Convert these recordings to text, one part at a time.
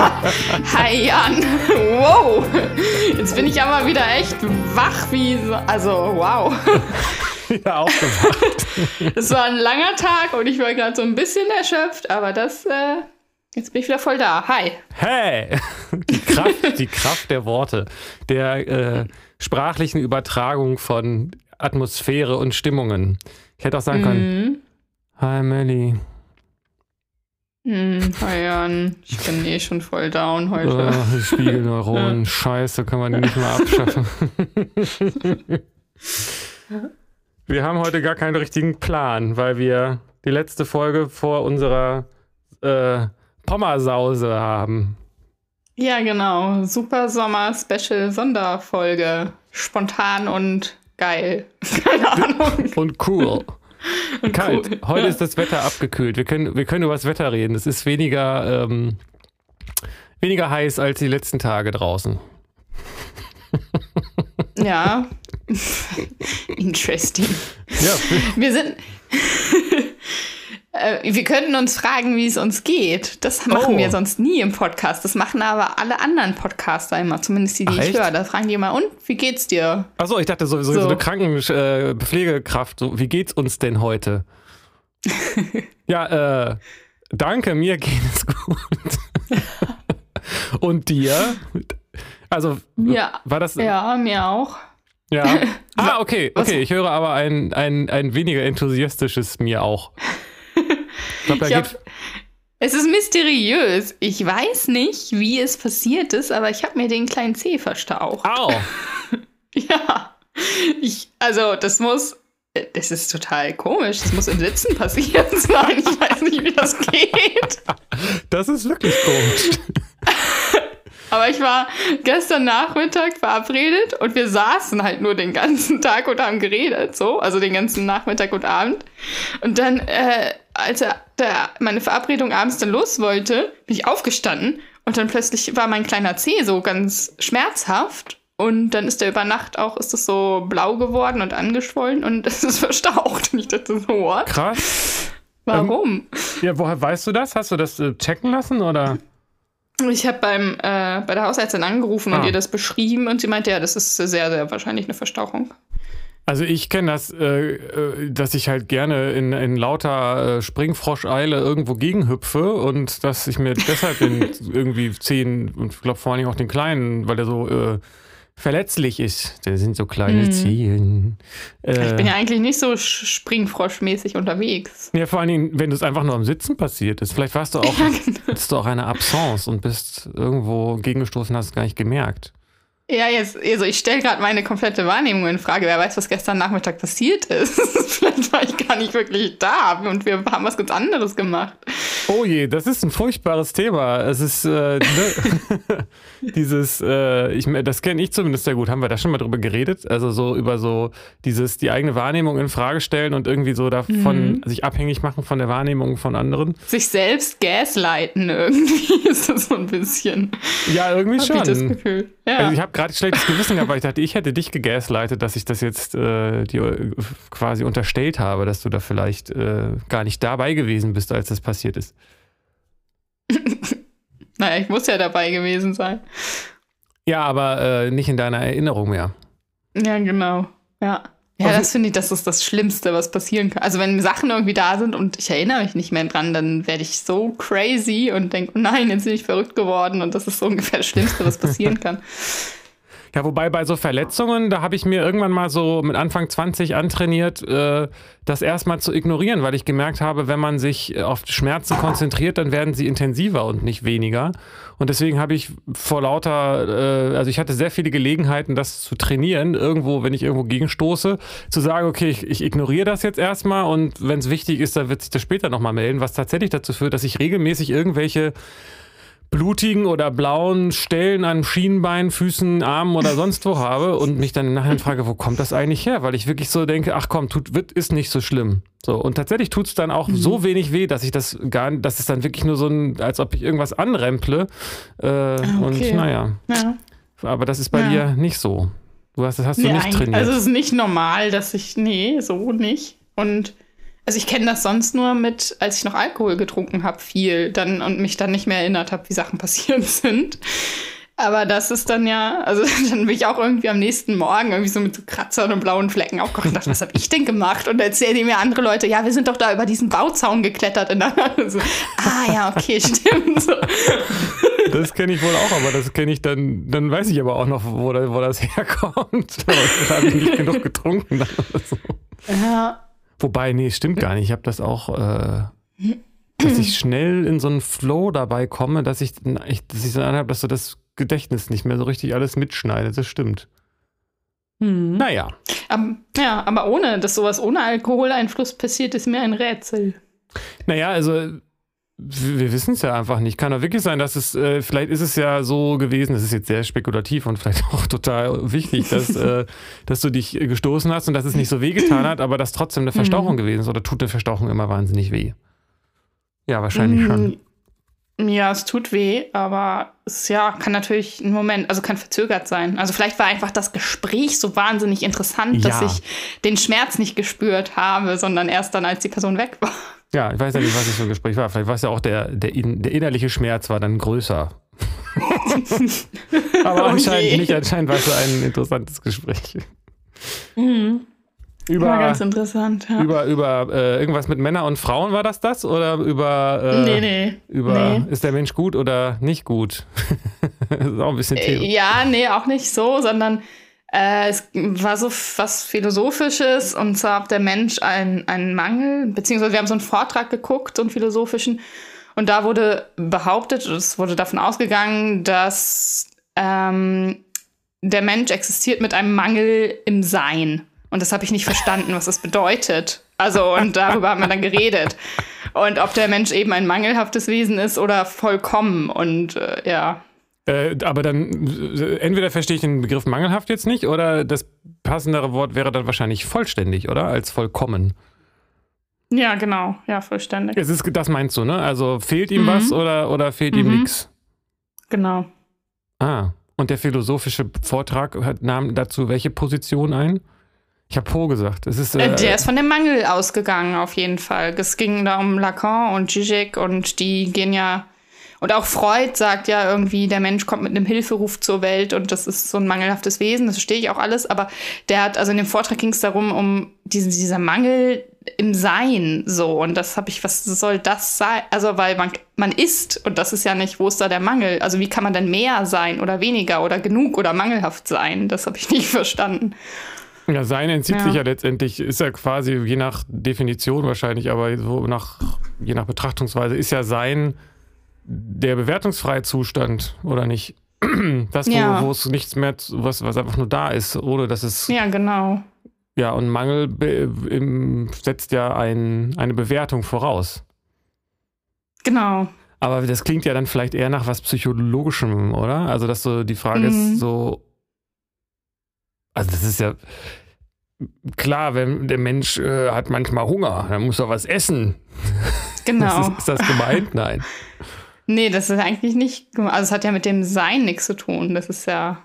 Hi Jan! Wow! Jetzt bin ich aber wieder echt wach wie so. Also, wow. Ja, aufgewacht. Es war ein langer Tag und ich war gerade so ein bisschen erschöpft, aber das. Äh, jetzt bin ich wieder voll da. Hi! Hey! Die Kraft, die Kraft der Worte, der äh, sprachlichen Übertragung von Atmosphäre und Stimmungen. Ich hätte auch sagen können: Mhm. Hi Melly. Hm, Jan. Ich bin eh schon voll down heute. Oh, Spiegelneuronen. Scheiße, kann man die nicht mehr abschaffen. wir haben heute gar keinen richtigen Plan, weil wir die letzte Folge vor unserer äh, Pommersause haben. Ja, genau. Super Sommer Special Sonderfolge. Spontan und geil. Keine Ahnung. Und cool. Und Kalt. cool. Heute Ja. ist das Wetter abgekühlt. Wir können, wir können über das Wetter reden. Es ist weniger, ähm, weniger heiß als die letzten Tage draußen. Ja. Interesting. Ja, Wir sind. Äh, Wir könnten uns fragen, wie es uns geht. Das machen Oh. wir sonst nie im Podcast. Das machen aber alle anderen Podcaster immer, zumindest die, die Ach, ich echt? höre. Da fragen die immer, und wie geht's dir? Achso, ich dachte sowieso so, So. eine Krankenpflegekraft. So, wie geht's uns denn heute? ja, äh, danke, mir geht es gut. Und dir? Also, Ja. war das. Ja, mir auch. Ja. Ah, okay, okay. Ich höre aber ein, ein, ein weniger enthusiastisches mir auch. Ich da Ich hab, es ist mysteriös. Ich weiß nicht, wie es passiert ist, aber ich habe mir den kleinen Zeh verstaucht. Au! Ja. Ich, also, das muss. Das ist total komisch. Das muss im Sitzen passiert sein. Ich weiß nicht, wie das geht. Das ist wirklich komisch. Aber ich war gestern Nachmittag verabredet und wir saßen halt nur den ganzen Tag und haben geredet, so, also den ganzen Nachmittag und Abend. Und dann, äh, als er, der, meine Verabredung abends dann los wollte, bin ich aufgestanden und dann plötzlich war mein kleiner Zeh so ganz schmerzhaft. Und dann ist der über Nacht auch, ist das so blau geworden und angeschwollen und es ist verstaucht. Und ich dachte so, what? Krass. Warum? Ja, woher weißt du das? Hast du das äh, checken lassen oder? Ich habe beim äh, bei der Hausärztin angerufen und Ah. ihr das beschrieben und sie meinte, ja, das ist sehr, sehr wahrscheinlich eine Verstauchung. Also ich kenne das, äh, äh, dass ich halt gerne in, in lauter äh, Springfroscheile irgendwo gegenhüpfe und dass ich mir deshalb den irgendwie Zehen und ich glaube vor allen Dingen auch den kleinen, weil der so äh, verletzlich ist. Der sind so kleine Mhm. Zehen. Äh, Ich bin ja eigentlich nicht so sch- springfroschmäßig unterwegs. ja, vor allen Dingen, wenn es einfach nur am Sitzen passiert ist. Vielleicht warst du auch, Ja, genau. hattest du auch eine Absence und bist irgendwo gegengestoßen, hast es gar nicht gemerkt. Ja, jetzt, also ich stelle gerade meine komplette Wahrnehmung in Frage. Wer weiß, was gestern Nachmittag passiert ist. Vielleicht war ich gar nicht wirklich da und wir haben was ganz anderes gemacht. Oh je, das ist ein furchtbares Thema. Es ist äh, ne, dieses, äh, ich, das kenne ich zumindest sehr gut. Haben wir da schon mal drüber geredet? Also so über so dieses die eigene Wahrnehmung in Frage stellen und irgendwie so davon sich abhängig machen von der Wahrnehmung von anderen. Sich selbst gaslighten irgendwie ist das so ein bisschen. Ja, irgendwie Hab ich das schon. Gefühl. Ja. Also ich habe gerade schlechtes Gewissen gehabt, weil ich dachte, ich hätte dich gegaslightet, dass ich das jetzt äh, dir äh, quasi unterstellt habe, dass du da vielleicht äh, gar nicht dabei gewesen bist, als das passiert ist. Naja, ich muss ja dabei gewesen sein. Ja, aber äh, nicht in deiner Erinnerung mehr. Ja, genau. Ja. Ja, das finde ich, das ist das Schlimmste, was passieren kann. Also wenn Sachen irgendwie da sind und ich erinnere mich nicht mehr dran, dann werde ich so crazy und denke, oh nein, jetzt bin ich verrückt geworden und das ist so ungefähr das Schlimmste, was passieren kann. Ja, wobei bei so Verletzungen, da habe ich mir irgendwann mal so mit Anfang 20 antrainiert, äh, das erstmal zu ignorieren, weil ich gemerkt habe, wenn man sich äh, auf Schmerzen konzentriert, dann werden sie intensiver und nicht weniger. Und deswegen habe ich vor lauter, äh, also ich hatte sehr viele Gelegenheiten, das zu trainieren, irgendwo, wenn ich irgendwo gegenstoße, zu sagen, okay, ich, ich ignoriere das jetzt erstmal und wenn es wichtig ist, dann wird sich das später nochmal melden, was tatsächlich dazu führt, dass ich regelmäßig irgendwelche blutigen oder blauen Stellen an Schienbein, Füßen, Armen oder sonst wo habe und mich dann im Nachhinein frage, wo kommt das eigentlich her? Weil ich wirklich so denke, ach komm, tut, wird, ist nicht so schlimm. So, und tatsächlich tut es dann auch mhm. so wenig weh, dass ich das gar nicht, dass es dann wirklich nur so ein, als ob ich irgendwas anremple. Äh, ah, okay. Und naja. Ja. Aber das ist bei ja. dir nicht so. Du hast, das hast du nee, nicht trainiert. Also es ist nicht normal, dass ich, nee, so nicht. Und also ich kenne das sonst nur mit, als ich noch Alkohol getrunken habe, viel dann und mich dann nicht mehr erinnert habe, wie Sachen passiert sind. Aber das ist dann ja, also dann bin ich auch irgendwie am nächsten Morgen irgendwie so mit so Kratzern und blauen Flecken aufgewacht und dachte, was habe ich denn gemacht? Und erzählen mir andere Leute, ja, wir sind doch da über diesen Bauzaun geklettert. Und dann so, ah ja, okay, stimmt. So. Das kenne ich wohl auch, aber das kenne ich dann, dann weiß ich aber auch noch, wo, wo das herkommt. da habe ich nicht genug getrunken. Dann so. Ja. Wobei, nee, stimmt gar nicht. Ich habe das auch, äh, dass ich schnell in so einen Flow dabei komme, dass ich, dass ich so anhabe, dass so das Gedächtnis nicht mehr so richtig alles mitschneidet. Das stimmt. Hm. Naja. Um, ja, aber ohne, dass sowas ohne Alkoholeinfluss passiert, ist mir ein Rätsel. Naja, also wir wissen es ja einfach nicht. Kann doch wirklich sein, dass es, äh, vielleicht ist es ja so gewesen, das ist jetzt sehr spekulativ und vielleicht auch total wichtig, dass, äh, dass du dich gestoßen hast und dass es nicht so wehgetan hat, aber dass trotzdem eine Verstauchung mhm. gewesen ist. Oder tut eine Verstauchung immer wahnsinnig weh? Ja, wahrscheinlich schon. Mm, ja, es tut weh, aber es ja, kann natürlich ein Moment, also kann verzögert sein. Also vielleicht war einfach das Gespräch so wahnsinnig interessant, ja. dass ich den Schmerz nicht gespürt habe, sondern erst dann, als die Person weg war. Ja, ich weiß ja nicht, was das für ein Gespräch war. Vielleicht war es ja auch der, der, der innerliche Schmerz war dann größer. Aber anscheinend nicht, anscheinend war es so ein interessantes Gespräch. Mhm. Über, war ganz interessant, ja. Über, über äh, irgendwas mit Männern und Frauen war das das? Oder über. Äh, nee, nee. Über nee. ist der Mensch gut oder nicht gut? das ist auch ein bisschen Thema. Ja, nee, auch nicht so, sondern äh, es war so was Philosophisches und zwar ob der Mensch einen, einen Mangel, beziehungsweise wir haben so einen Vortrag geguckt, so einen philosophischen, und da wurde behauptet, es wurde davon ausgegangen, dass ähm, der Mensch existiert mit einem Mangel im Sein. Und das habe ich nicht verstanden, was das bedeutet. Also, und darüber haben wir dann geredet. Und ob der Mensch eben ein mangelhaftes Wesen ist oder vollkommen. Und äh, ja, äh, aber dann, äh, entweder verstehe ich den Begriff mangelhaft jetzt nicht, oder das passendere Wort wäre dann wahrscheinlich vollständig, oder? Als vollkommen. Ja, genau. Ja, vollständig. Es ist, das meinst du, ne? Also fehlt ihm mhm. was oder, oder fehlt mhm. ihm nichts? Genau. Ah, und der philosophische Vortrag hat, nahm dazu welche Position ein? Ich habe Po gesagt. Es ist, äh, der ist von dem Mangel ausgegangen, auf jeden Fall. Es ging da um Lacan und Zizek und die gehen ja und auch Freud sagt ja irgendwie, der Mensch kommt mit einem Hilferuf zur Welt und das ist so ein mangelhaftes Wesen, das verstehe ich auch alles, aber der hat, also in dem Vortrag ging es darum, um diesen, dieser Mangel im Sein so und das habe ich, was soll das sein? Also weil man, man ist und das ist ja nicht, wo ist da der Mangel? Also wie kann man denn mehr sein oder weniger oder genug oder mangelhaft sein? Das habe ich nicht verstanden. Ja, Sein entzieht ja. sich ja letztendlich, ist ja quasi je nach Definition wahrscheinlich, aber so nach, je nach Betrachtungsweise ist ja Sein der bewertungsfreie Zustand, oder nicht? Das, wo, ja. wo es nichts mehr, was, was einfach nur da ist, ohne dass es. Ja, genau. Ja, und Mangel im, setzt ja ein, eine Bewertung voraus. Genau. Aber das klingt ja dann vielleicht eher nach was Psychologischem, oder? Also, dass so die Frage mhm. ist so. Also, das ist ja. Klar, wenn der Mensch äh, hat manchmal Hunger, dann muss er was essen. Genau. ist, ist das gemeint? Nein. Nee, das ist eigentlich nicht. Also, es hat ja mit dem Sein nichts zu tun. Das ist ja.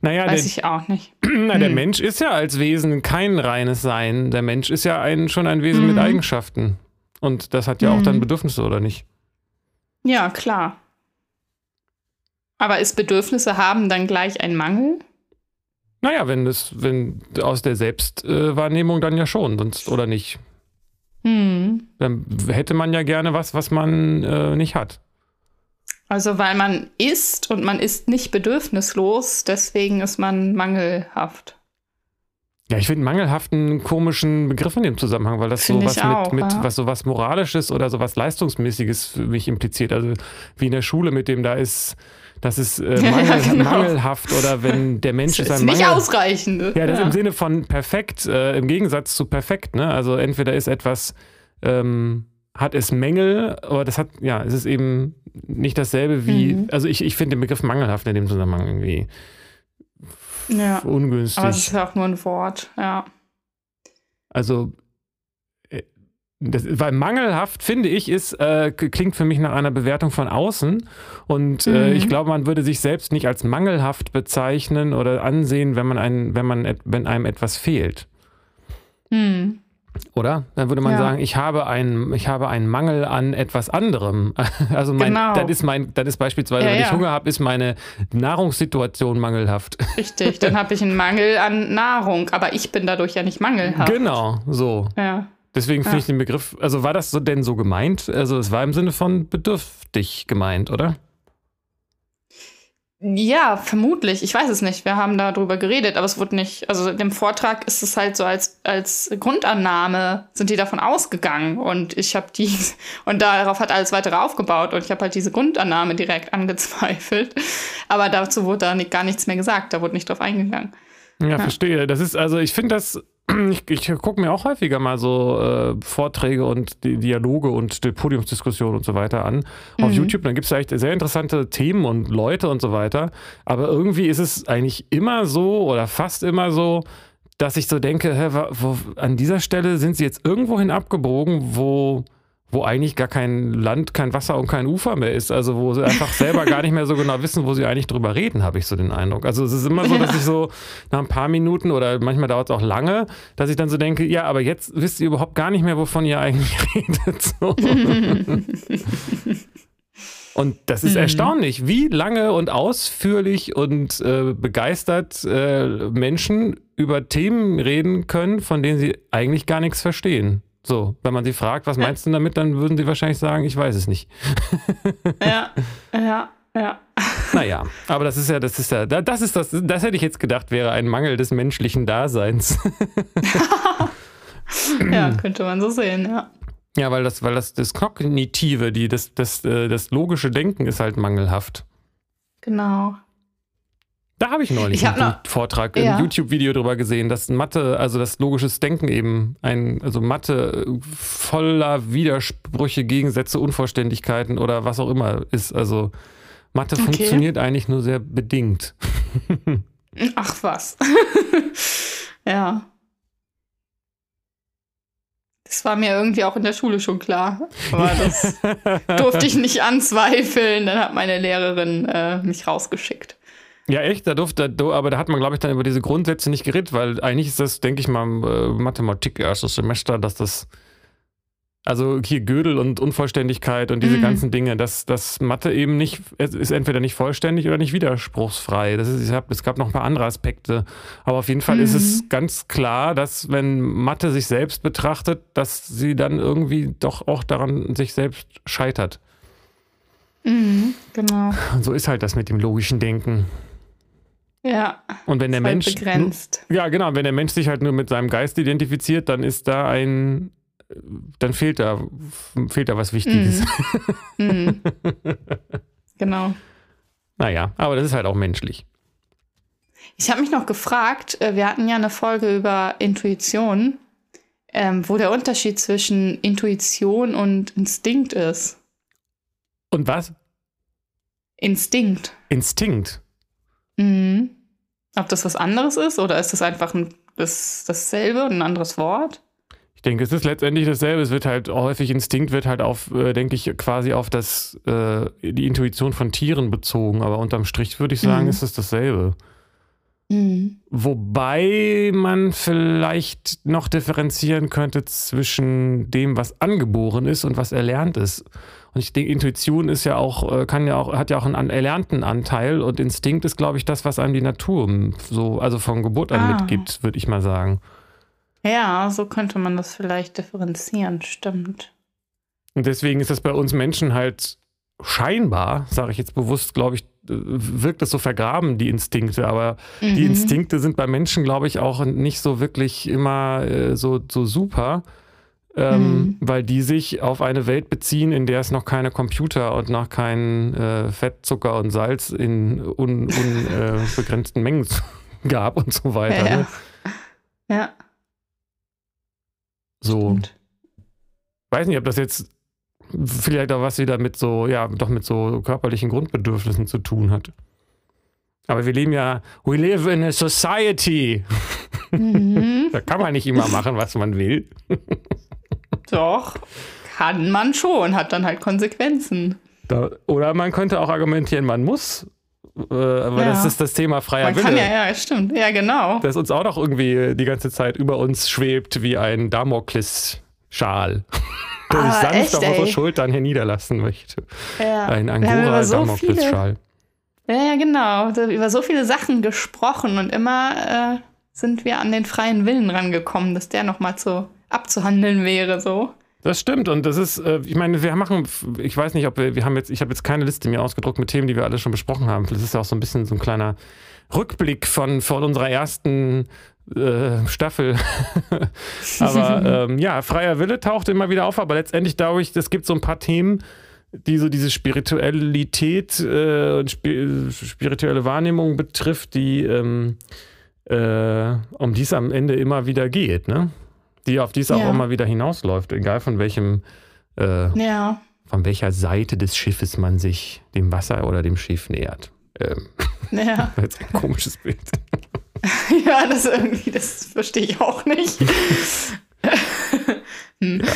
Naja, weiß der, ich auch nicht. Na, der hm. Mensch ist ja als Wesen kein reines Sein. Der Mensch ist ja ein, schon ein Wesen hm. mit Eigenschaften. Und das hat ja hm. auch dann hm. Bedürfnisse, oder nicht? Ja, klar. Aber ist Bedürfnisse haben dann gleich ein Mangel? Naja, wenn das, wenn aus der Selbstwahrnehmung dann ja schon, sonst oder nicht. Hm. Dann hätte man ja gerne was, was man äh, nicht hat. Also weil man isst und man ist nicht bedürfnislos, deswegen ist man mangelhaft. Ja, ich finde mangelhaft einen komischen Begriff in dem Zusammenhang, weil das so was auch, mit, mit ja. was so was Moralisches oder so was Leistungsmäßiges für mich impliziert. Also wie in der Schule mit dem da ist, das ist äh, mangel, ja, genau. mangelhaft oder wenn der Mensch das ist, ist ein nicht Mangel, ausreichend. Ne? Ja, das ja. im Sinne von perfekt, äh, im Gegensatz zu perfekt. Ne? Also entweder ist etwas ähm, hat es Mängel, aber das hat, ja, es ist eben nicht dasselbe wie, Mhm. also ich, ich finde den Begriff mangelhaft in dem Zusammenhang irgendwie Ja. ungünstig. Aber es ist ja auch nur ein Wort, ja. Also, das, weil mangelhaft, finde ich, ist, äh, klingt für mich nach einer Bewertung von außen. Und äh, Mhm. ich glaube, man würde sich selbst nicht als mangelhaft bezeichnen oder ansehen, wenn man ein, wenn man, wenn einem etwas fehlt. Hm. Oder? Dann würde man Ja. sagen, ich habe einen, ich habe einen Mangel an etwas anderem. Also mein, Genau. dann ist mein, dann ist beispielsweise, Ja, wenn ich ja. Hunger habe, ist meine Nahrungssituation mangelhaft. Richtig, dann habe ich einen Mangel an Nahrung, aber ich bin dadurch ja nicht mangelhaft. Genau, so. Ja. Deswegen finde Ja. ich den Begriff, also war das so denn so gemeint? Also es war im Sinne von bedürftig gemeint, oder? Ja, vermutlich. Ich weiß es nicht. Wir haben darüber geredet, aber es wurde nicht. Also in dem Vortrag ist es halt so als, als Grundannahme sind die davon ausgegangen und ich habe die und darauf hat alles weitere aufgebaut und ich habe halt diese Grundannahme direkt angezweifelt. Aber dazu wurde da nicht, gar nichts mehr gesagt. Da wurde nicht drauf eingegangen. Ja, verstehe. Das ist, also ich finde das, ich, ich gucke mir auch häufiger mal so äh, Vorträge und die Dialoge und die Podiumsdiskussionen und so weiter an auf Mhm. YouTube. Dann gibt es echt sehr interessante Themen und Leute und so weiter. Aber irgendwie ist es eigentlich immer so oder fast immer so, dass ich so denke, hä, wo, an dieser Stelle sind sie jetzt irgendwohin abgebogen, wo, wo eigentlich gar kein Land, kein Wasser und kein Ufer mehr ist. Also wo sie einfach selber gar nicht mehr so genau wissen, wo sie eigentlich drüber reden, habe ich so den Eindruck. Also es ist immer so, dass ich so nach ein paar Minuten oder manchmal dauert es auch lange, dass ich dann so denke, ja, aber jetzt wisst ihr überhaupt gar nicht mehr, wovon ihr eigentlich redet. So. Und das ist Mhm. erstaunlich, wie lange und ausführlich und äh, begeistert äh, Menschen über Themen reden können, von denen sie eigentlich gar nichts verstehen. So, wenn man sie fragt, was meinst du damit, dann würden sie wahrscheinlich sagen, ich weiß es nicht. Ja, ja, ja. Naja, aber das ist ja, das ist ja, da- das ist das, das hätte ich jetzt gedacht, wäre ein Mangel des menschlichen Daseins. Ja, könnte man so sehen, ja. ja, weil das, weil das, das Kognitive, die, das, das, äh, das logische Denken ist halt mangelhaft. Genau. Da habe ich neulich Ich hab einen noch- Vortrag, Ja. ein YouTube-Video drüber gesehen, dass Mathe, also das logisches Denken eben, ein, also Mathe voller Widersprüche, Gegensätze, Unvollständigkeiten oder was auch immer ist. Also Mathe Okay. funktioniert eigentlich nur sehr bedingt. Ach was. ja. Das war mir irgendwie auch in der Schule schon klar. Aber das durfte ich nicht anzweifeln. Dann hat meine Lehrerin äh, mich rausgeschickt. Ja, echt, da durfte, da- aber da hat man, glaube ich, dann über diese Grundsätze nicht geredet, weil eigentlich ist das, denke ich mal, äh, Mathematik erstes Semester, dass das, also hier Gödel und Unvollständigkeit und diese Mhm. ganzen Dinge, dass das Mathe eben nicht, es ist entweder nicht vollständig oder nicht widerspruchsfrei. Das ist, ich hab, es gab noch ein paar andere Aspekte, aber auf jeden Fall ist es Mhm. ganz klar, dass wenn Mathe sich selbst betrachtet, dass sie dann irgendwie doch auch daran sich selbst scheitert. Mhm, genau. Und so ist halt das mit dem logischen Denken. Ja. Und wenn der Mensch begrenzt. Ja, genau. Wenn der Mensch sich halt nur mit seinem Geist identifiziert, dann ist da ein, dann fehlt da, fehlt da was Wichtiges. Mhm. genau. Naja, aber das ist halt auch menschlich. Ich habe mich noch gefragt, äh, wir hatten ja eine Folge über Intuition, ähm, wo der Unterschied zwischen Intuition und Instinkt ist. Und was? Instinkt. Instinkt. Mhm. Ob das was anderes ist oder ist das einfach ein, das, dasselbe und ein anderes Wort? Ich denke, es ist letztendlich dasselbe. Es wird halt häufig Instinkt wird halt auf, äh, denke ich, quasi auf das, äh, die Intuition von Tieren bezogen. Aber unterm Strich würde ich sagen, Mhm. ist es dasselbe. Mhm. Wobei man vielleicht noch differenzieren könnte zwischen dem, was angeboren ist und was erlernt ist. Und ich denke, Intuition ist ja auch, äh, kann ja auch, hat ja auch einen erlernten Anteil und Instinkt ist, glaube ich, das, was einem die Natur so, also von Geburt an Ah. mitgibt, würde ich mal sagen. Ja, so könnte man das vielleicht differenzieren, stimmt. Und deswegen ist das bei uns Menschen halt scheinbar, sage ich jetzt bewusst, glaube ich, äh, wirkt das so vergraben, die Instinkte, aber die Mhm. Instinkte sind bei Menschen, glaube ich, auch nicht so wirklich immer äh, so, so super, ähm, Mhm. weil die sich auf eine Welt beziehen, in der es noch keine Computer und noch kein äh, Fett, Zucker und Salz in unbegrenzten un, äh, Mengen gab und so weiter. Ja, Ne? ja So, stimmt. weiß nicht, ob das jetzt vielleicht auch was wieder mit so, ja, doch mit so körperlichen Grundbedürfnissen zu tun hat. Aber wir leben ja, we live in a society. Mhm. da kann man nicht immer machen, was man will. Doch, kann man schon, hat dann halt Konsequenzen. Da, oder man könnte auch argumentieren, man muss. Äh, aber ja. das ist das Thema freier man Wille. Kann ja, ja, stimmt. Ja, genau. Das uns auch noch irgendwie die ganze Zeit über uns schwebt wie ein Damokles-Schal. der sich ah, sanft echt, auf unsere Schultern hier niederlassen möchte. Ja. Ein Angora-Damokles-Schal. Ja, ja, genau. Über so viele Sachen gesprochen und immer äh, sind wir an den freien Willen rangekommen, dass der nochmal zu abzuhandeln wäre, so. Das stimmt und das ist, äh, ich meine, wir machen, ich weiß nicht, ob wir, wir haben jetzt, ich habe jetzt keine Liste mir ausgedruckt mit Themen, die wir alle schon besprochen haben. Das ist ja auch so ein bisschen so ein kleiner Rückblick von, von unserer ersten äh, Staffel. aber ähm, ja, freier Wille taucht immer wieder auf, aber letztendlich glaube ich, es gibt so ein paar Themen, die so diese Spiritualität äh, und sp spirituelle Wahrnehmung betrifft, die ähm, äh, um die es am Ende immer wieder geht, ne? Die auf die es auch ja. immer wieder hinausläuft, egal von welchem äh, ja. von welcher Seite des Schiffes man sich dem Wasser oder dem Schiff nähert. Ähm, ja. Jetzt ein komisches Bild. ja, das irgendwie, das verstehe ich auch nicht. hm. Ja.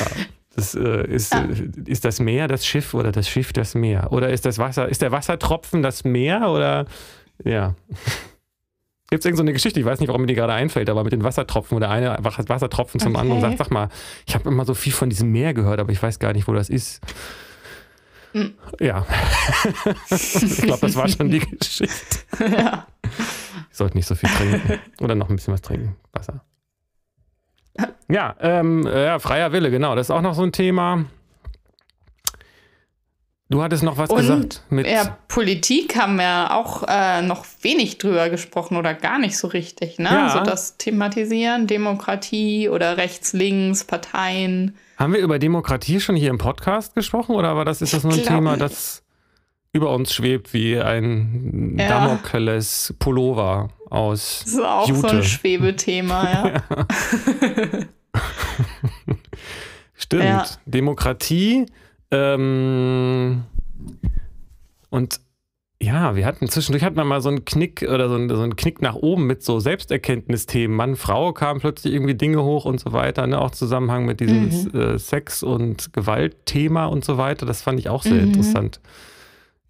Das, äh, ist, ah. ist das Meer das Schiff oder das Schiff das Meer? Oder ist das Wasser, ist der Wassertropfen das Meer oder ja. Gibt es irgendeine so Geschichte, ich weiß nicht, warum mir die gerade einfällt, aber mit den Wassertropfen oder eine einfach Wassertropfen zum okay. anderen sagt, sag mal, ich habe immer so viel von diesem Meer gehört, aber ich weiß gar nicht, wo das ist. Mhm. Ja. ich glaube, das war schon die Geschichte. Ja. Ich sollte nicht so viel trinken. Oder noch ein bisschen was trinken. Wasser. Ja, ähm, ja, freier Wille, genau. Das ist auch noch so ein Thema. Du hattest noch was und, gesagt. Mit ja, Politik haben wir auch äh, noch wenig drüber gesprochen oder gar nicht so richtig. Ne? Ja. Also das Thematisieren, Demokratie oder rechts, links, Parteien. Haben wir über Demokratie schon hier im Podcast gesprochen oder war das, ist das nur ein Thema, das über uns schwebt wie ein ja. Damokles Pullover aus Das ist auch Jute. so ein Schwebethema, ja. Stimmt. Ja. Demokratie ähm, und ja, wir hatten zwischendurch hatten wir mal so einen Knick oder so einen, so einen Knick nach oben mit so Selbsterkenntnisthemen. Mann, Frau kamen plötzlich irgendwie Dinge hoch und so weiter, ne? auch Zusammenhang mit diesem mhm. äh, Sex- und Gewaltthema und so weiter. Das fand ich auch sehr mhm. interessant.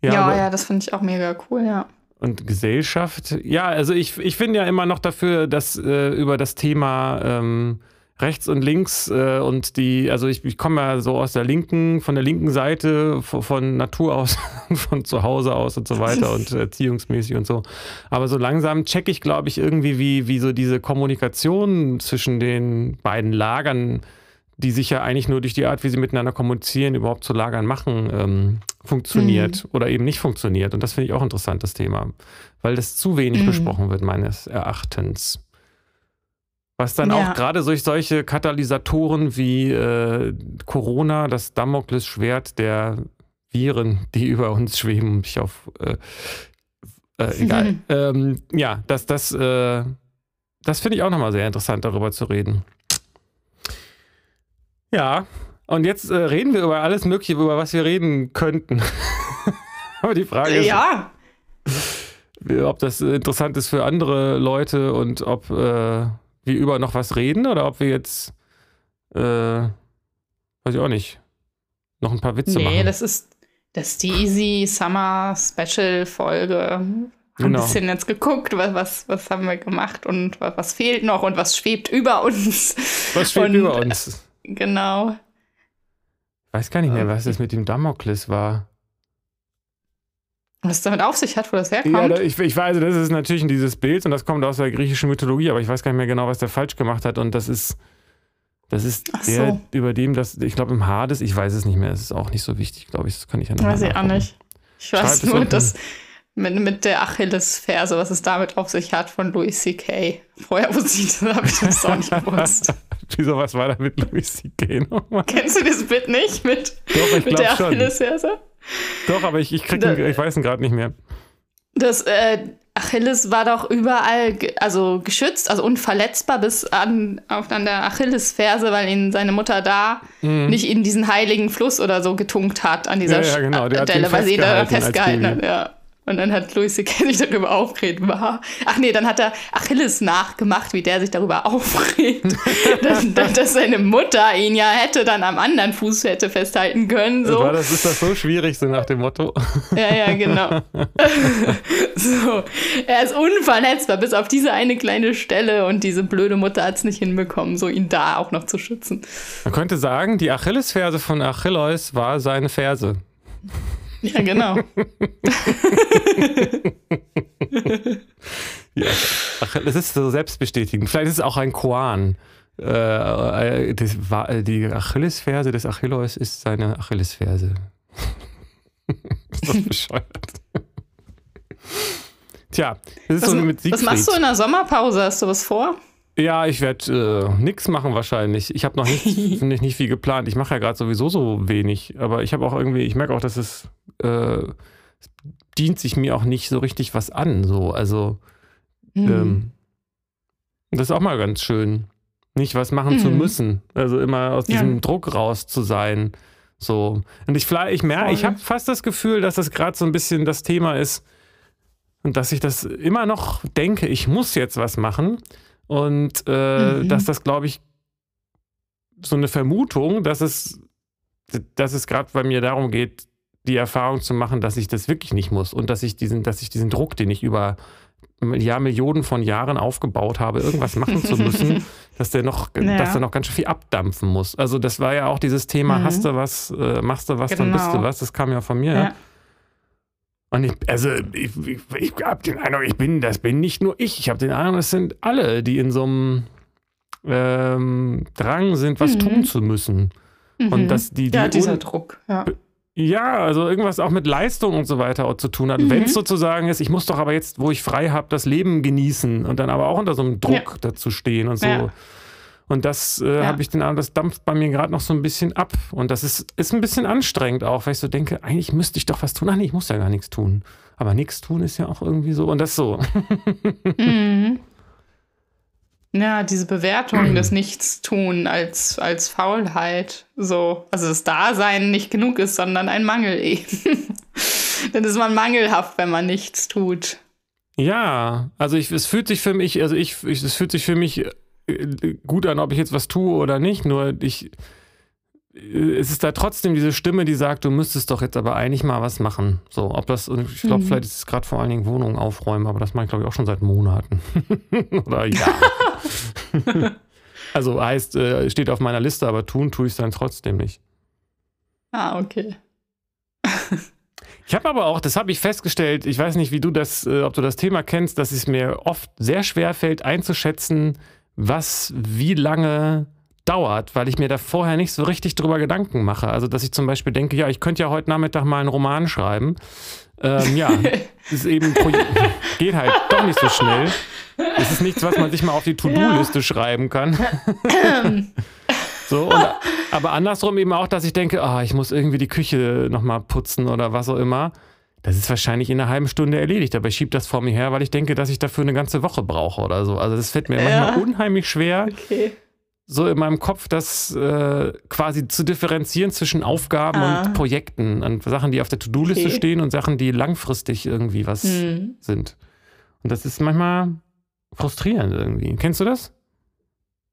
Ja, ja, ja, das finde ich auch mega cool, ja. Und Gesellschaft, ja, also ich, ich bin ja immer noch dafür, dass äh, über das Thema ähm, rechts und links äh, und die, also ich, ich komme ja so aus der linken, von der linken Seite, von, von Natur aus, von zu Hause aus und so weiter und erziehungsmäßig und so. Aber so langsam checke ich, glaube ich, irgendwie, wie, wie so diese Kommunikation zwischen den beiden Lagern, die sich ja eigentlich nur durch die Art, wie sie miteinander kommunizieren, überhaupt zu Lagern machen, ähm, funktioniert mhm. oder eben nicht funktioniert. Und das finde ich auch interessant, das Thema, weil das zu wenig mhm. besprochen wird, meines Erachtens. Was dann ja. auch gerade durch solche Katalysatoren wie äh, Corona, das Damoklesschwert der Viren, die über uns schweben, mich auf äh, äh, egal. ähm, ja, das, das, äh, das finde ich auch nochmal sehr interessant, darüber zu reden. Ja, und jetzt äh, reden wir über alles Mögliche, über was wir reden könnten. Aber die Frage ist, ja. ob das interessant ist für andere Leute und ob äh, wir über noch was reden oder ob wir jetzt, äh, weiß ich auch nicht, noch ein paar Witze nee, machen. Nee, das ist, das ist die Easy Summer Special Folge. Haben genau. ein bisschen jetzt geguckt, was, was, was haben wir gemacht und was, was fehlt noch und was schwebt über uns. Was schwebt und, über uns? Genau. Ich weiß gar nicht mehr, was das mit dem Damokles war. Was damit auf sich hat, wo das herkommt? Ja, ich, ich weiß, das ist natürlich dieses Bild und das kommt aus der griechischen Mythologie, aber ich weiß gar nicht mehr genau, was der falsch gemacht hat. Und das ist, das ist Ach der, so. über dem, das, ich glaube, im Hades, ich weiß es nicht mehr, es ist auch nicht so wichtig, glaube ich. Das kann ich ja noch Weiß ich auch nicht. Ich weiß Schreib nur, dass mit, mit der Achillesferse, was es damit auf sich hat, von Louis C.K. Vorher wusste ich das, habe ich das auch nicht gewusst. Wieso, was war da mit Louis C.K. nochmal? Kennst du das Bild nicht mit, Doch, mit der Achillesferse? Doch, aber ich, ich, krieg den, ich weiß ihn gerade nicht mehr. Das, äh, ach, Achilles war doch überall also geschützt, also unverletzbar bis an, auf an der Achillesferse, weil ihn seine Mutter da mhm. nicht in diesen heiligen Fluss oder so getunkt hat an dieser ja, ja, genau. Stelle, weil sie da festgehalten hat. Ja. Und dann hat Louis C.K. sich darüber aufgeregt. War. Ach nee, dann hat er Achilles nachgemacht, wie der sich darüber aufregt, dass, dass, seine Mutter ihn ja hätte dann am anderen Fuß hätte festhalten können. So. War das ist das so schwierig, so nach dem Motto. Ja, ja, genau. so, er ist unverletzbar, bis auf diese eine kleine Stelle und diese blöde Mutter hat es nicht hinbekommen, so ihn da auch noch zu schützen. Man könnte sagen, die Achillesferse von Achilleus war seine Ferse. Ja, genau. ja. Ach, das ist so selbstbestätigend. Vielleicht ist es auch ein Koan. Äh, das war, die Achillesferse des Achilleus ist seine Achillesferse. ist das bescheuert? Tja, das ist was, so mit Siegfried. Was machst du in der Sommerpause? Hast du was vor? Ja, ich werde äh, nichts machen wahrscheinlich. Ich habe noch nicht, ich, nicht viel geplant. Ich mache ja gerade sowieso so wenig. Aber ich habe auch irgendwie, ich merke auch, dass es, äh, es, dient sich mir auch nicht so richtig was an. So, also mhm. ähm, das ist auch mal ganz schön, nicht was machen mhm. zu müssen. Also immer aus diesem ja. Druck raus zu sein. So und ich ich merke, ich habe fast das Gefühl, dass das gerade so ein bisschen das Thema ist und dass ich das immer noch denke, ich muss jetzt was machen. Und äh, mhm. dass das, glaube ich, so eine Vermutung, dass es, dass es gerade bei mir darum geht, die Erfahrung zu machen, dass ich das wirklich nicht muss und dass ich diesen, dass ich diesen Druck, den ich über ja, Millionen von Jahren aufgebaut habe, irgendwas machen zu müssen, dass der noch, ja. dass der noch ganz schön viel abdampfen muss. Also das war ja auch dieses Thema, mhm. hast du was, äh, machst du was, genau. dann bist du genau. was, das kam ja von mir. Ja. Und ich, also ich, ich, ich habe den Eindruck, ich bin, das bin nicht nur ich. Ich habe den Eindruck, das sind alle, die in so einem ähm, Drang sind, was mhm. tun zu müssen. Mhm. Und dass die, die ja, dieser Druck. Ja. ja. also irgendwas auch mit Leistung und so weiter auch zu tun hat. Mhm. Wenn es sozusagen ist, ich muss doch aber jetzt, wo ich frei habe, das Leben genießen und dann aber auch unter so einem Druck ja. dazu stehen und so. Ja. Und das äh, ja. habe ich den Eindruck, das dampft bei mir gerade noch so ein bisschen ab. Und das ist, ist ein bisschen anstrengend auch, weil ich so denke, eigentlich müsste ich doch was tun. Ach nee, ich muss ja gar nichts tun. Aber nichts tun ist ja auch irgendwie so. Und das so. Mhm. Ja, diese Bewertung des Nichtstun als, als Faulheit. So, also das Dasein nicht genug ist, sondern ein Mangel eben. Dann ist man mangelhaft, wenn man nichts tut. Ja, also ich, es fühlt sich für mich, also ich, ich, es fühlt sich für mich gut an, ob ich jetzt was tue oder nicht. Nur ich, es ist da trotzdem diese Stimme, die sagt, du müsstest doch jetzt aber eigentlich mal was machen. So, ob das, ich glaube, mhm. vielleicht ist es gerade vor allen Dingen Wohnungen aufräumen, aber das mache ich, glaube ich, auch schon seit Monaten. oder Jahren. also heißt, äh, steht auf meiner Liste, aber tun tue ich es dann trotzdem nicht. Ah, okay. Ich habe aber auch, das habe ich festgestellt, ich weiß nicht, wie du das, äh, ob du das Thema kennst, dass es mir oft sehr schwer fällt einzuschätzen, was wie lange dauert, weil ich mir da vorher nicht so richtig drüber Gedanken mache. Also, dass ich zum Beispiel denke, ja, ich könnte ja heute Nachmittag mal einen Roman schreiben. Ähm, ja, ist eben geht halt doch nicht so schnell. Es ist nichts, was man sich mal auf die To-Do-Liste ja. schreiben kann. so, und, aber andersrum eben auch, dass ich denke, oh, ich muss irgendwie die Küche nochmal putzen oder was auch immer. Das ist wahrscheinlich in einer halben Stunde erledigt, aber ich schiebe das vor mir her, weil ich denke, dass ich dafür eine ganze Woche brauche oder so. Also das fällt mir ja. manchmal unheimlich schwer, okay. so in meinem Kopf das äh, quasi zu differenzieren zwischen Aufgaben ah. und Projekten, an Sachen, die auf der To-Do-Liste okay. stehen und Sachen, die langfristig irgendwie was hm. sind. Und das ist manchmal frustrierend irgendwie. Kennst du das?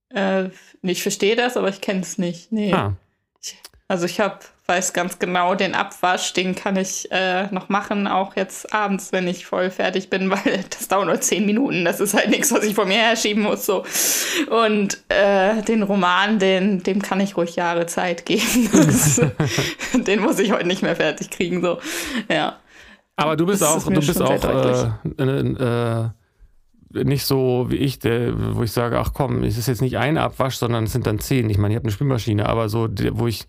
Äh, ich verstehe das, aber ich kenne es nicht. Nee. Ah. Ich, also ich habe weiß ganz genau, den Abwasch, den kann ich äh, noch machen, auch jetzt abends, wenn ich voll fertig bin, weil das dauert nur zehn Minuten. Das ist halt nichts, was ich vor mir herschieben muss. So. Und äh, den Roman, den, dem kann ich ruhig Jahre Zeit geben. Das, den muss ich heute nicht mehr fertig kriegen. So. Ja. Aber du bist das auch, du bist auch äh, äh, nicht so wie ich, der, wo ich sage, ach komm, es ist jetzt nicht ein Abwasch, sondern es sind dann zehn. Ich meine, ich habe eine Spülmaschine, aber so, wo ich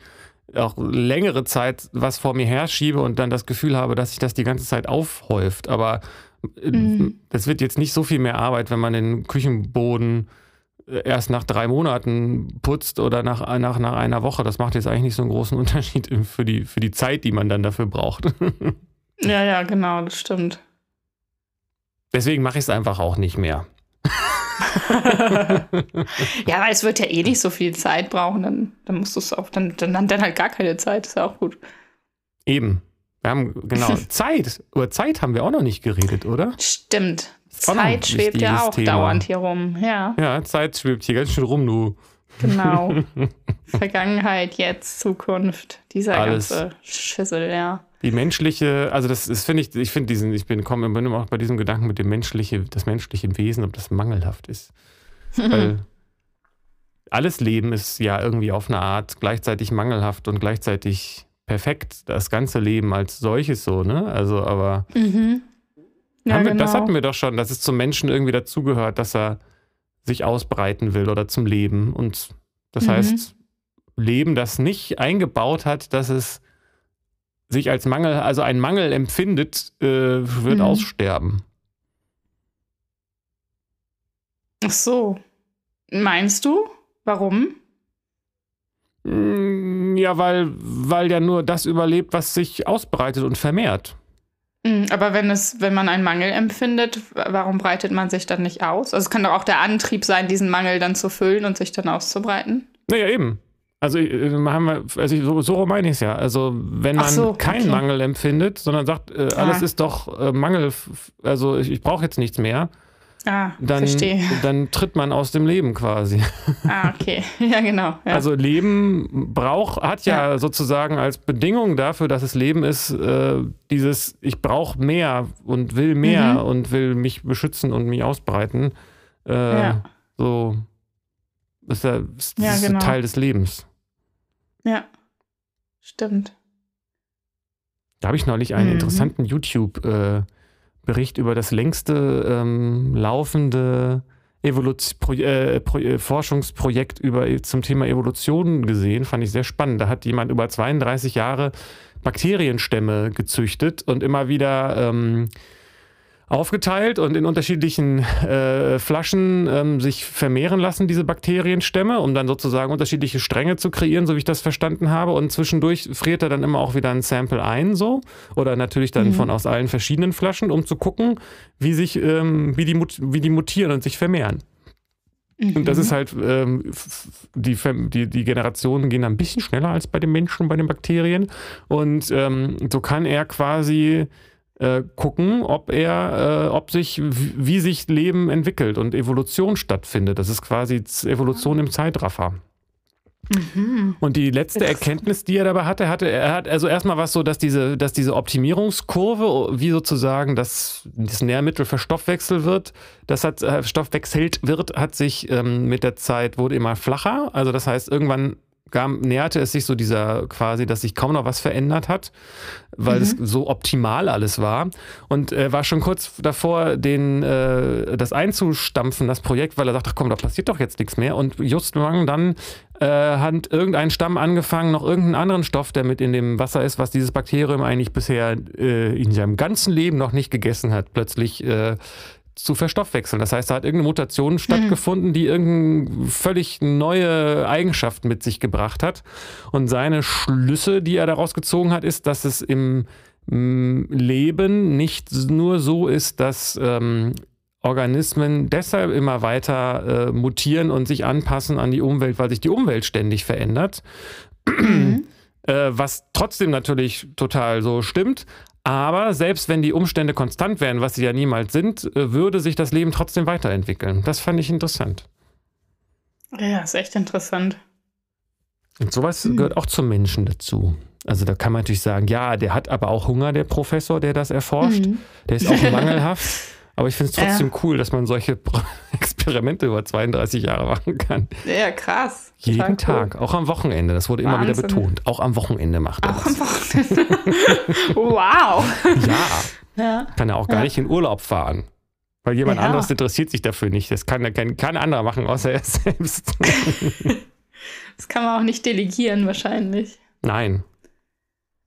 auch längere Zeit was vor mir herschiebe und dann das Gefühl habe, dass sich das die ganze Zeit aufhäuft. Aber äh, mhm. das wird jetzt nicht so viel mehr Arbeit, wenn man den Küchenboden äh, erst nach drei Monaten putzt oder nach, nach, nach einer Woche. Das macht jetzt eigentlich nicht so einen großen Unterschied für die, für die Zeit, die man dann dafür braucht. ja, ja, genau, das stimmt. Deswegen mache ich es einfach auch nicht mehr. Ja, weil es wird ja eh nicht so viel Zeit brauchen, dann, dann musst du es auch, dann, dann, dann halt gar keine Zeit, ist ja auch gut. Eben. Wir haben, genau, Zeit. Über Zeit haben wir auch noch nicht geredet, oder? Stimmt. Zeit schwebt ja auch Thema. dauernd hier rum, ja. Ja, Zeit schwebt hier ganz schön rum, du. Genau. Vergangenheit, jetzt, Zukunft, dieser Alles. ganze Schüssel, ja. Die menschliche, also das ist, finde ich, ich finde diesen, ich bin, komme immer auch bei diesem Gedanken mit dem menschliche, das menschliche Wesen, ob das mangelhaft ist. Weil alles Leben ist ja irgendwie auf eine Art gleichzeitig mangelhaft und gleichzeitig perfekt. Das ganze Leben als solches so, ne? Also, aber mhm. ja, wir, genau. das hatten wir doch schon, dass es zum Menschen irgendwie dazugehört, dass er sich ausbreiten will oder zum Leben. Und das mhm. heißt, Leben, das nicht eingebaut hat, dass es sich als Mangel, also ein Mangel empfindet, äh, wird mhm. aussterben. Ach so. Meinst du? Warum? Mm, ja, weil, weil ja nur das überlebt, was sich ausbreitet und vermehrt. Mm, aber wenn es, wenn man einen Mangel empfindet, warum breitet man sich dann nicht aus? Also es kann doch auch der Antrieb sein, diesen Mangel dann zu füllen und sich dann auszubreiten. Naja, eben. Also, äh, haben wir, also so, so meine ich es ja. Also, wenn man so, keinen okay. Mangel empfindet, sondern sagt, äh, alles ah. ist doch äh, Mangel, also ich, ich brauche jetzt nichts mehr, ah, dann, verstehe. dann tritt man aus dem Leben quasi. Ah, okay. Ja, genau. Ja. Also, Leben braucht, hat ja, ja, sozusagen als Bedingung dafür, dass es Leben ist, äh, dieses, ich brauche mehr und will mehr mhm. und will mich beschützen und mich ausbreiten. Äh, ja. So. Das ist, ja, das ja, genau. Teil des Lebens. Ja, stimmt. Da habe ich neulich einen mhm. interessanten YouTube-Bericht über das längste ähm, laufende Pro äh, Pro äh, Forschungsprojekt über, zum Thema Evolution gesehen. Fand ich sehr spannend. Da hat jemand über 32 Jahre Bakterienstämme gezüchtet und immer wieder ähm, aufgeteilt und in unterschiedlichen äh, Flaschen ähm, sich vermehren lassen, diese Bakterienstämme, um dann sozusagen unterschiedliche Stränge zu kreieren, so wie ich das verstanden habe. Und zwischendurch friert er dann immer auch wieder ein Sample ein, so. Oder natürlich dann mhm. von aus allen verschiedenen Flaschen, um zu gucken, wie sich, ähm, wie, die, wie die mutieren und sich vermehren. Mhm. Und das ist halt, ähm, die, die, die Generationen gehen ein bisschen schneller als bei den Menschen und bei den Bakterien. Und ähm, so kann er quasi äh, gucken, ob er, äh, ob sich, wie sich Leben entwickelt und Evolution stattfindet. Das ist quasi Evolution im Zeitraffer. Mhm. Und die letzte Erkenntnis, die er dabei hatte, hatte, er hat also erstmal was so, dass diese, dass diese Optimierungskurve, wie sozusagen das, das Nährmittel verstoffwechselt wird, das hat äh, verstoffwechselt wird, hat sich ähm, mit der Zeit wurde immer flacher. Also das heißt, irgendwann kam, näherte es sich so dieser quasi, dass sich kaum noch was verändert hat, weil mhm. es so optimal alles war. Und äh, war schon kurz davor, den, äh, das einzustampfen, das Projekt, weil er sagte, komm, da passiert doch jetzt nichts mehr. Und just dann äh, hat irgendein Stamm angefangen, noch irgendeinen anderen Stoff, der mit in dem Wasser ist, was dieses Bakterium eigentlich bisher äh, in seinem ganzen Leben noch nicht gegessen hat, plötzlich äh, zu verstoffwechseln. Das heißt, da hat irgendeine Mutation mhm. stattgefunden, die irgendeine völlig neue Eigenschaft mit sich gebracht hat. Und seine Schlüsse, die er daraus gezogen hat, ist, dass es im Leben nicht nur so ist, dass ähm, Organismen deshalb immer weiter äh, mutieren und sich anpassen an die Umwelt, weil sich die Umwelt ständig verändert. Mhm. Äh, was trotzdem natürlich total so stimmt, aber selbst wenn die Umstände konstant wären, was sie ja niemals sind, äh, würde sich das Leben trotzdem weiterentwickeln. Das fand ich interessant. Ja, ist echt interessant. Und sowas hm. gehört auch zum Menschen dazu. Also da kann man natürlich sagen, ja, der hat aber auch Hunger, der Professor, der das erforscht. Mhm. Der ist auch mangelhaft. Aber ich finde es trotzdem ja. cool, dass man solche Experimente über 32 Jahre machen kann. Ja, krass. Jeden cool. Tag, auch am Wochenende. Das wurde immer Wahnsinn. wieder betont. Auch am Wochenende macht er auch das. Am Wochenende. wow. Ja. ja. Kann er auch gar ja. nicht in Urlaub fahren. Weil jemand ja. anderes interessiert sich dafür nicht. Das kann, kann kein anderer machen, außer er selbst. das kann man auch nicht delegieren, wahrscheinlich. Nein.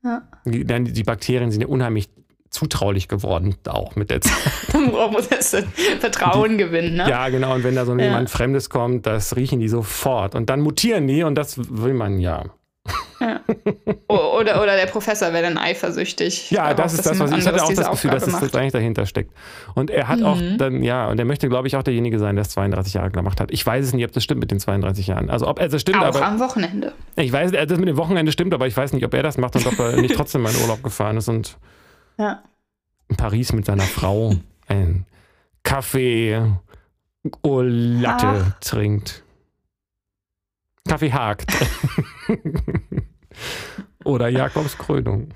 Ja. Die, die Bakterien sind ja unheimlich zutraulich geworden, auch mit der Zeit. Man muss jetzt Vertrauen gewinnen, ne? Ja, genau. Und wenn da so ja. jemand Fremdes kommt, das riechen die sofort. Und dann mutieren die und das will man ja. Ja, oder, oder der Professor wäre dann eifersüchtig. Ja, das ist das, was ich, hatte auch das Gefühl, dass das eigentlich dahinter steckt. Und er hat mhm. auch dann, ja, und er möchte, glaube ich, auch derjenige sein, der es 32 Jahre gemacht hat. Ich weiß es nicht, ob das stimmt mit den 32 Jahren. Also ob also stimmt, auch aber. am Wochenende. Ich weiß, das mit dem Wochenende stimmt, aber ich weiß nicht, ob er das macht und ob er nicht trotzdem mal in Urlaub gefahren ist und ja. in Paris mit seiner Frau ein Kaffee Latte trinkt. Kaffee hakt. Oder Jakobs Krönung.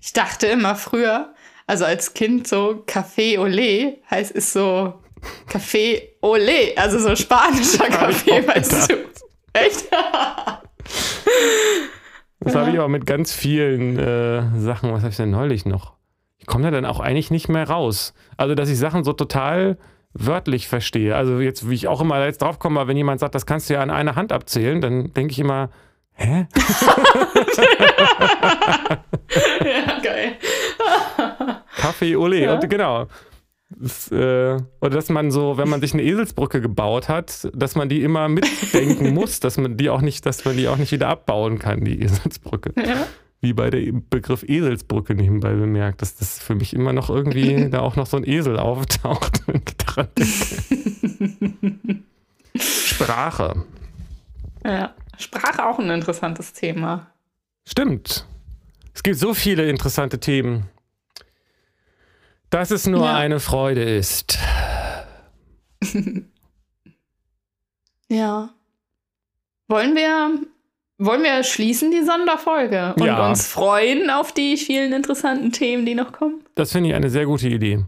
Ich dachte immer früher, also als Kind so Café Olé heißt es so Café Olé, also so spanischer Kaffee, weißt du. Echt? das habe ich auch mit ganz vielen äh, Sachen, was habe ich denn neulich noch? Ich komme da dann auch eigentlich nicht mehr raus. Also, dass ich Sachen so total wörtlich verstehe. Also jetzt, wie ich auch immer jetzt drauf komme, wenn jemand sagt, das kannst du ja an einer Hand abzählen, dann denke ich immer, hä? ja, geil. Kaffee Ole, ja. und genau. Das, äh, oder dass man so, wenn man sich eine Eselsbrücke gebaut hat, dass man die immer mitdenken muss, dass man die auch nicht, dass man die auch nicht wieder abbauen kann, die Eselsbrücke. Ja wie bei der Begriff Eselsbrücke nebenbei bemerkt, dass das für mich immer noch irgendwie da auch noch so ein Esel auftaucht. Sprache. Ja, Sprache auch ein interessantes Thema. Stimmt. Es gibt so viele interessante Themen. Dass es nur ja. eine Freude ist. ja. Wollen wir wollen wir schließen die Sonderfolge und ja. uns freuen auf die vielen interessanten Themen, die noch kommen? Das finde ich eine sehr gute Idee.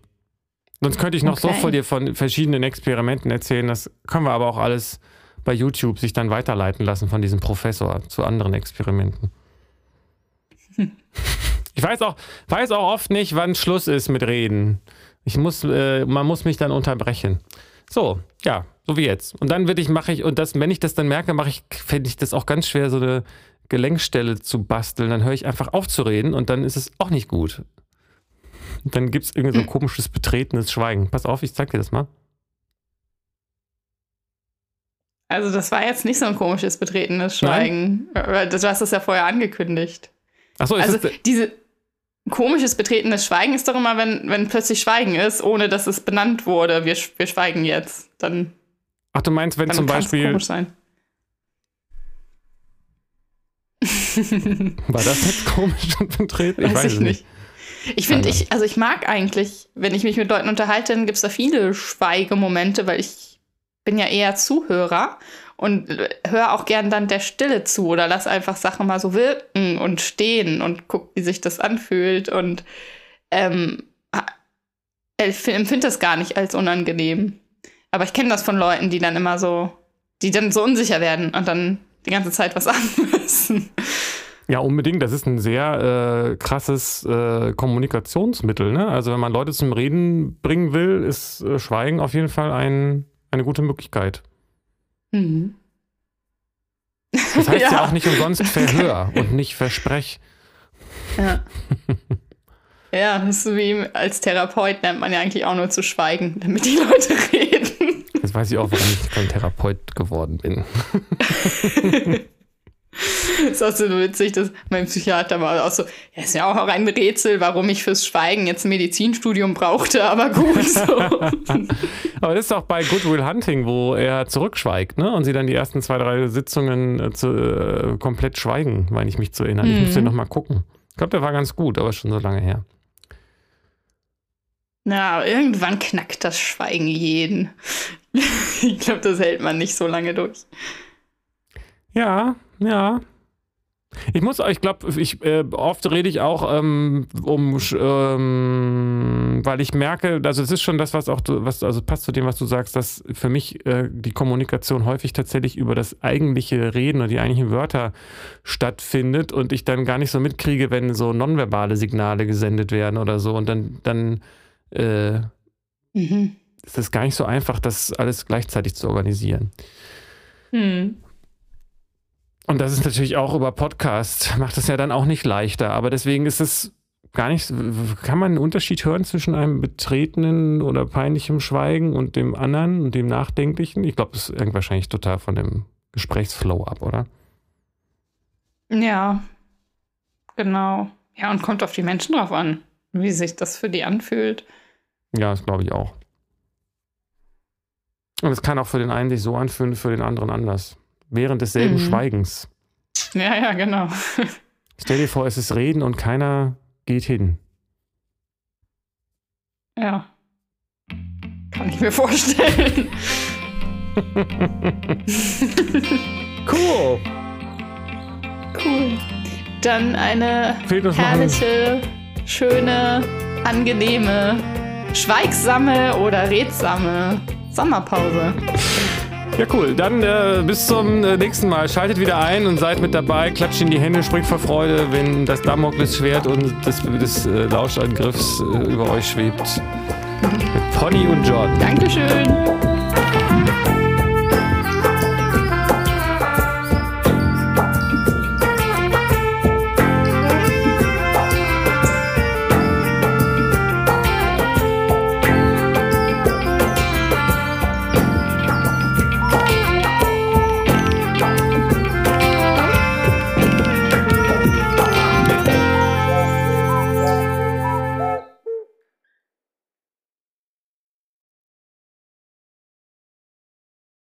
Sonst könnte ich noch okay. so vor dir von verschiedenen Experimenten erzählen. Das können wir aber auch alles bei YouTube sich dann weiterleiten lassen von diesem Professor zu anderen Experimenten. Hm. Ich weiß auch, weiß auch oft nicht, wann Schluss ist mit Reden. Ich muss, äh, man muss mich dann unterbrechen. So, ja, so wie jetzt. Und dann würde ich, mache ich, und das, wenn ich das dann merke, mache ich, fände ich das auch ganz schwer, so eine Gelenkstelle zu basteln. Dann höre ich einfach auf zu reden und dann ist es auch nicht gut. dann gibt es irgendwie so ein komisches, betretenes Schweigen. Pass auf, ich zeig dir das mal. Also, das war jetzt nicht so ein komisches, betretenes Schweigen. Nein? Du hast das ja vorher angekündigt. Achso, ist also, diese komisches, betretenes Schweigen ist doch immer, wenn, wenn plötzlich Schweigen ist, ohne dass es benannt wurde. Wir, wir schweigen jetzt. Dann Ach, du meinst, wenn zum Beispiel. Komisch sein. War das jetzt komisch und betreten? Ich weiß, weiß ich nicht. Ich finde, ich, also ich mag eigentlich, wenn ich mich mit Leuten unterhalte, dann gibt es da viele Schweigemomente, weil ich bin ja eher Zuhörer und höre auch gern dann der Stille zu oder lass einfach Sachen mal so wirken und stehen und guck, wie sich das anfühlt und ähm, empfinde das gar nicht als unangenehm. Aber ich kenne das von Leuten, die dann immer so, die dann so unsicher werden und dann die ganze Zeit was sagen müssen. Ja, unbedingt. Das ist ein sehr äh, krasses äh, Kommunikationsmittel. Ne? Also wenn man Leute zum Reden bringen will, ist äh, Schweigen auf jeden Fall ein, eine gute Möglichkeit. Mhm. Das heißt ja. ja auch nicht umsonst Verhör und nicht Versprech. Ja. ja, ist wie als Therapeut nennt man ja eigentlich auch nur zu schweigen, damit die Leute reden. Jetzt weiß ich auch, warum ich kein Therapeut geworden bin. Ist auch so witzig, dass mein Psychiater war auch so, ja, ist ja auch ein Rätsel, warum ich fürs Schweigen jetzt ein Medizinstudium brauchte, aber gut. So. aber das ist auch bei Goodwill Hunting, wo er zurückschweigt, ne? Und sie dann die ersten zwei, drei Sitzungen äh, zu, äh, komplett schweigen, meine ich mich zu erinnern. Mhm. Ich muss den nochmal gucken. Ich glaube, der war ganz gut, aber schon so lange her. Na, irgendwann knackt das Schweigen jeden. ich glaube, das hält man nicht so lange durch. Ja, ja. Ich muss, ich glaube, ich äh, oft rede ich auch ähm, um, ähm, weil ich merke, also es ist schon das, was auch, was also passt zu dem, was du sagst, dass für mich äh, die Kommunikation häufig tatsächlich über das eigentliche Reden oder die eigentlichen Wörter stattfindet und ich dann gar nicht so mitkriege, wenn so nonverbale Signale gesendet werden oder so und dann, dann äh, mhm ist es gar nicht so einfach, das alles gleichzeitig zu organisieren. Hm. Und das ist natürlich auch über Podcast, macht es ja dann auch nicht leichter. Aber deswegen ist es gar nicht, kann man einen Unterschied hören zwischen einem betretenen oder peinlichem Schweigen und dem anderen und dem nachdenklichen? Ich glaube, das hängt wahrscheinlich total von dem Gesprächsflow ab, oder? Ja, genau. Ja, und kommt auf die Menschen drauf an, wie sich das für die anfühlt. Ja, das glaube ich auch. Und es kann auch für den einen sich so anfühlen, für den anderen anders. Während desselben Mhm. Schweigens. Ja, ja, genau. Stell dir vor, es ist Reden und keiner geht hin. Ja. Kann ich mir vorstellen. Cool. Cool. Dann eine herrliche, schöne, angenehme, schweigsame oder redsame Sommerpause. Ja, cool. Dann äh, bis zum äh, nächsten Mal. Schaltet wieder ein und seid mit dabei. Klatscht in die Hände, springt vor Freude, wenn das Damoklesschwert und des, äh, Lauschangriffs äh, über euch schwebt. Mit Pony und Jordan. Dankeschön.